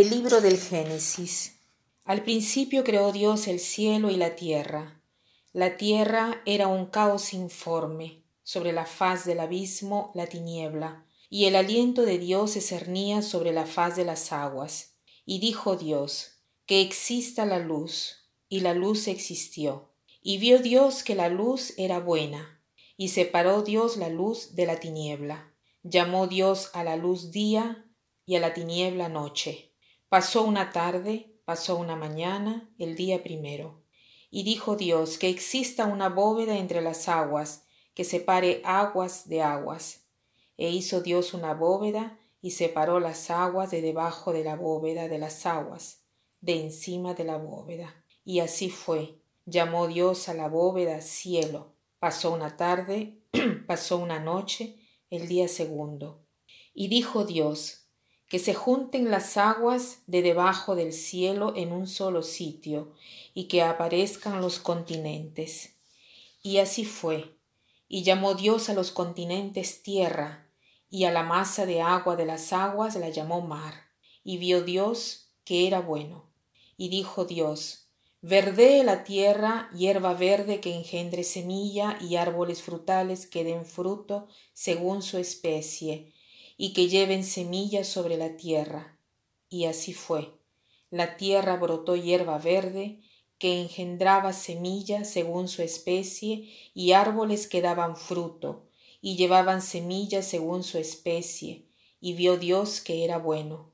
Del libro del Génesis. Al principio creó Dios el cielo y la tierra. La tierra era un caos informe, sobre la faz del abismo la tiniebla, y el aliento de Dios se cernía sobre la faz de las aguas. Y dijo Dios, que exista la luz, y la luz existió. Y vio Dios que la luz era buena, y separó Dios la luz de la tiniebla. Llamó Dios a la luz día, y a la tiniebla noche. Pasó una tarde, pasó una mañana, el día primero. Y dijo Dios que exista una bóveda entre las aguas, que separe aguas de aguas. E hizo Dios una bóveda y separó las aguas de debajo de la bóveda de las aguas, de encima de la bóveda. Y así fue. Llamó Dios a la bóveda cielo. Pasó una tarde, pasó una noche, el día segundo. Y dijo Dios, que se junten las aguas de debajo del cielo en un solo sitio y que aparezcan los continentes. Y así fue. Y llamó Dios a los continentes tierra, y a la masa de agua de las aguas la llamó mar. Y vio Dios que era bueno. Y dijo Dios, Verdee la tierra hierba verde que engendre semilla y árboles frutales que den fruto según su especie, y que lleven semillas sobre la tierra. Y así fue. La tierra brotó hierba verde, que engendraba semillas según su especie, y árboles que daban fruto, y llevaban semillas según su especie, y vio Dios que era bueno.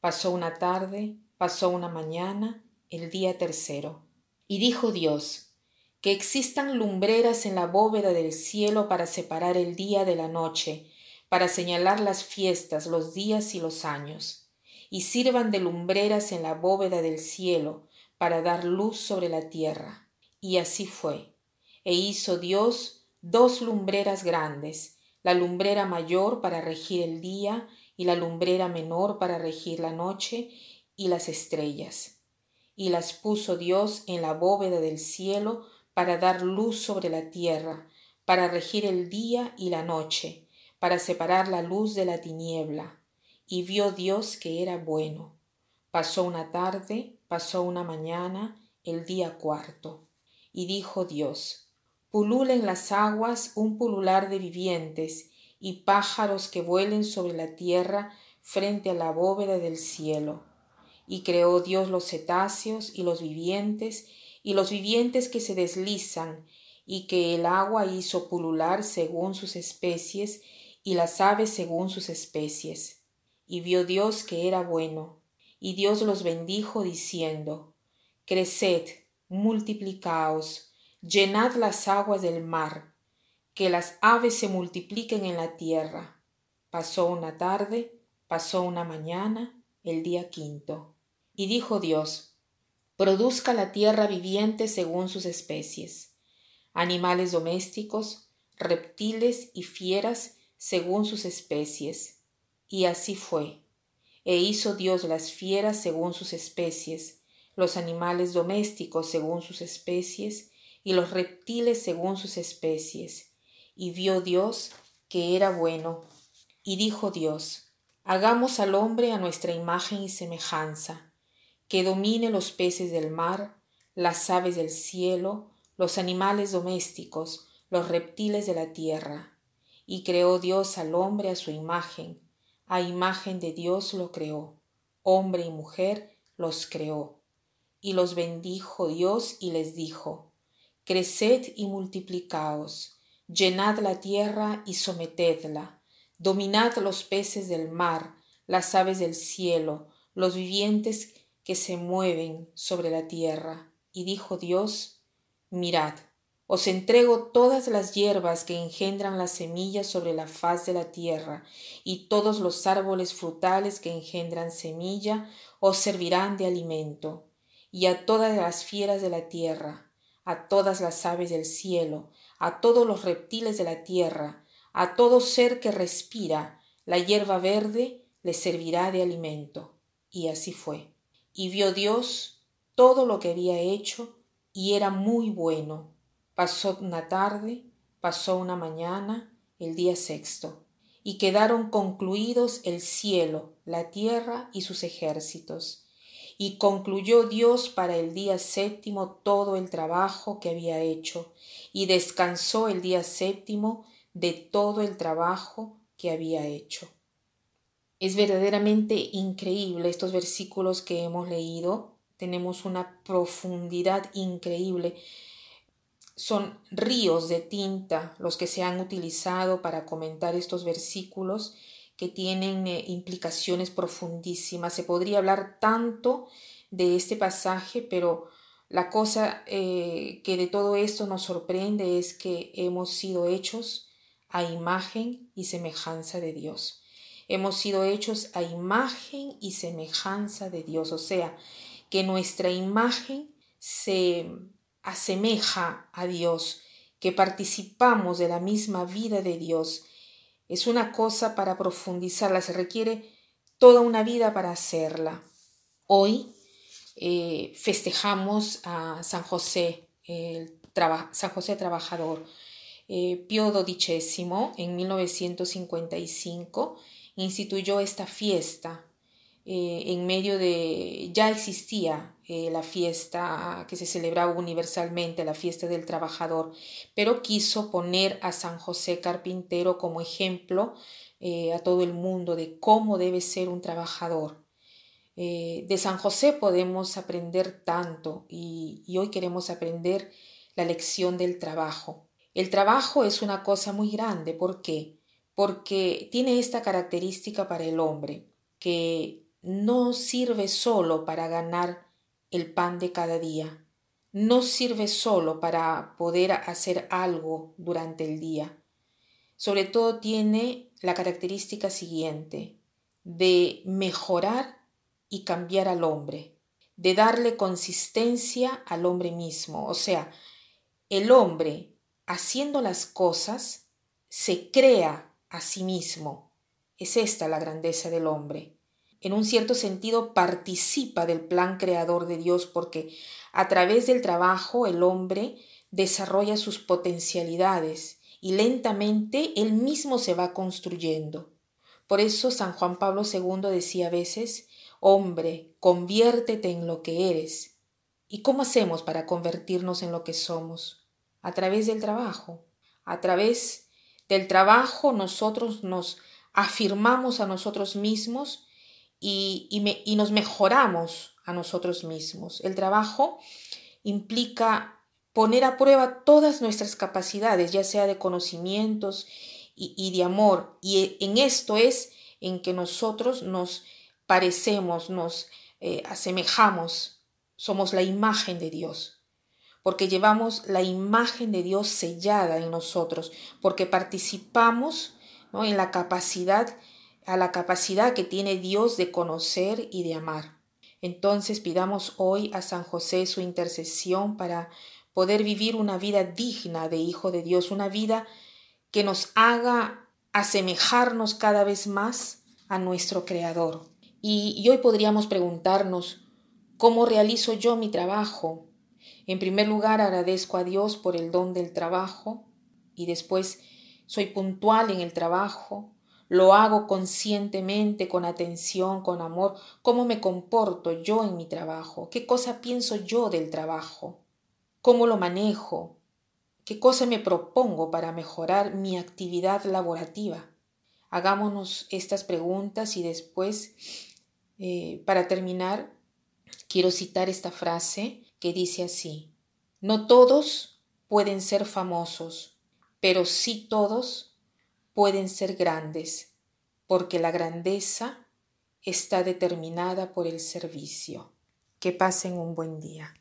Pasó una tarde, pasó una mañana, el día tercero. Y dijo Dios, que existan lumbreras en la bóveda del cielo para separar el día de la noche, para señalar las fiestas, los días y los años, y sirvan de lumbreras en la bóveda del cielo, para dar luz sobre la tierra. Y así fue. E hizo Dios dos lumbreras grandes, la lumbrera mayor para regir el día y la lumbrera menor para regir la noche y las estrellas. Y las puso Dios en la bóveda del cielo para dar luz sobre la tierra, para regir el día y la noche, para separar la luz de la tiniebla, y vio Dios que era bueno. Pasó una tarde, pasó una mañana, el día cuarto. Y dijo Dios, pululen las aguas un pulular de vivientes, y pájaros que vuelen sobre la tierra frente a la bóveda del cielo. Y creó Dios los cetáceos y los vivientes, y los vivientes que se deslizan, y que el agua hizo pulular según sus especies, y las aves según sus especies. Y vio Dios que era bueno, y Dios los bendijo diciendo, Creced, multiplicaos, llenad las aguas del mar, que las aves se multipliquen en la tierra. Pasó una tarde, pasó una mañana, el día quinto. Y dijo Dios, Produzca la tierra viviente según sus especies, animales domésticos, reptiles y fieras según sus especies. Y así fue. E hizo Dios las fieras según sus especies, los animales domésticos según sus especies, y los reptiles según sus especies. Y vio Dios que era bueno. Y dijo Dios, Hagamos al hombre a nuestra imagen y semejanza, que domine los peces del mar, las aves del cielo, los animales domésticos, los reptiles de la tierra y creó Dios al hombre a su imagen, a imagen de Dios lo creó, hombre y mujer los creó. Y los bendijo Dios y les dijo, Creced y multiplicaos, llenad la tierra y sometedla, dominad los peces del mar, las aves del cielo, los vivientes que se mueven sobre la tierra. Y dijo Dios, Mirad, os entrego todas las hierbas que engendran las semillas sobre la faz de la tierra, y todos los árboles frutales que engendran semilla os servirán de alimento, y a todas las fieras de la tierra, a todas las aves del cielo, a todos los reptiles de la tierra, a todo ser que respira, la hierba verde le servirá de alimento. Y así fue. Y vio Dios todo lo que había hecho, y era muy bueno Pasó una tarde, pasó una mañana, el día sexto. y quedaron concluidos el cielo, la tierra y sus ejércitos. Y concluyó Dios para el día séptimo todo el trabajo que había hecho, y descansó el día séptimo de todo el trabajo que había hecho. Es verdaderamente increíble estos versículos que hemos leído. Tenemos una profundidad increíble. Son ríos de tinta los que se han utilizado para comentar estos versículos que tienen eh, implicaciones profundísimas. Se podría hablar tanto de este pasaje, pero la cosa eh, que de todo esto nos sorprende es que hemos sido hechos a imagen y semejanza de Dios. Hemos sido hechos a imagen y semejanza de Dios, o sea, que nuestra imagen se asemeja a Dios, que participamos de la misma vida de Dios. Es una cosa para profundizarla, se requiere toda una vida para hacerla. Hoy eh, festejamos a San José, el San José Trabajador. Eh, Pío XII en 1955 instituyó esta fiesta. Eh, en medio de, ya existía eh, la fiesta que se celebraba universalmente, la fiesta del trabajador, pero quiso poner a San José Carpintero como ejemplo a todo el mundo de cómo debe ser un trabajador. de San José podemos aprender tanto y hoy queremos aprender la lección del trabajo. El trabajo es una cosa muy grande. ¿Por qué? Porque tiene esta característica para el hombre, que no sirve solo para ganar el pan de cada día, no sirve solo para poder hacer algo durante el día. Sobre todo tiene la característica siguiente, de mejorar y cambiar al hombre, de darle consistencia al hombre mismo. O sea, el hombre haciendo las cosas, se crea a sí mismo. Es esta la grandeza del hombre. En un cierto sentido participa del plan creador de Dios porque a través del trabajo el hombre desarrolla sus potencialidades y lentamente él mismo se va construyendo. Por eso San Juan Pablo II decía a veces, hombre, conviértete en lo que eres. ¿Y cómo hacemos para convertirnos en lo que somos? a través del trabajo. A través del trabajo nosotros nos afirmamos a nosotros mismos y, y, nos mejoramos a nosotros mismos. El trabajo implica poner a prueba todas nuestras capacidades, ya sea de conocimientos y, de amor. Y en esto es en que nosotros nos parecemos, nos eh, asemejamos, somos la imagen de Dios porque llevamos la imagen de Dios sellada en nosotros, porque participamos en la capacidad, a la capacidad que tiene Dios de conocer y de amar. Entonces pidamos hoy a San José su intercesión para poder vivir una vida digna de Hijo de Dios, una vida que nos haga asemejarnos cada vez más a nuestro Creador. Y, hoy podríamos preguntarnos, ¿cómo realizo yo mi trabajo? En primer lugar, agradezco a Dios por el don del trabajo y después soy puntual en el trabajo, lo hago conscientemente, con atención, con amor, cómo me comporto yo en mi trabajo, qué cosa pienso yo del trabajo, cómo lo manejo, qué cosa me propongo para mejorar mi actividad laborativa. Hagámonos estas preguntas y después, eh, para terminar, quiero citar esta frase que dice así, no todos pueden ser famosos, pero sí todos pueden ser grandes, porque la grandeza está determinada por el servicio. Que pasen un buen día.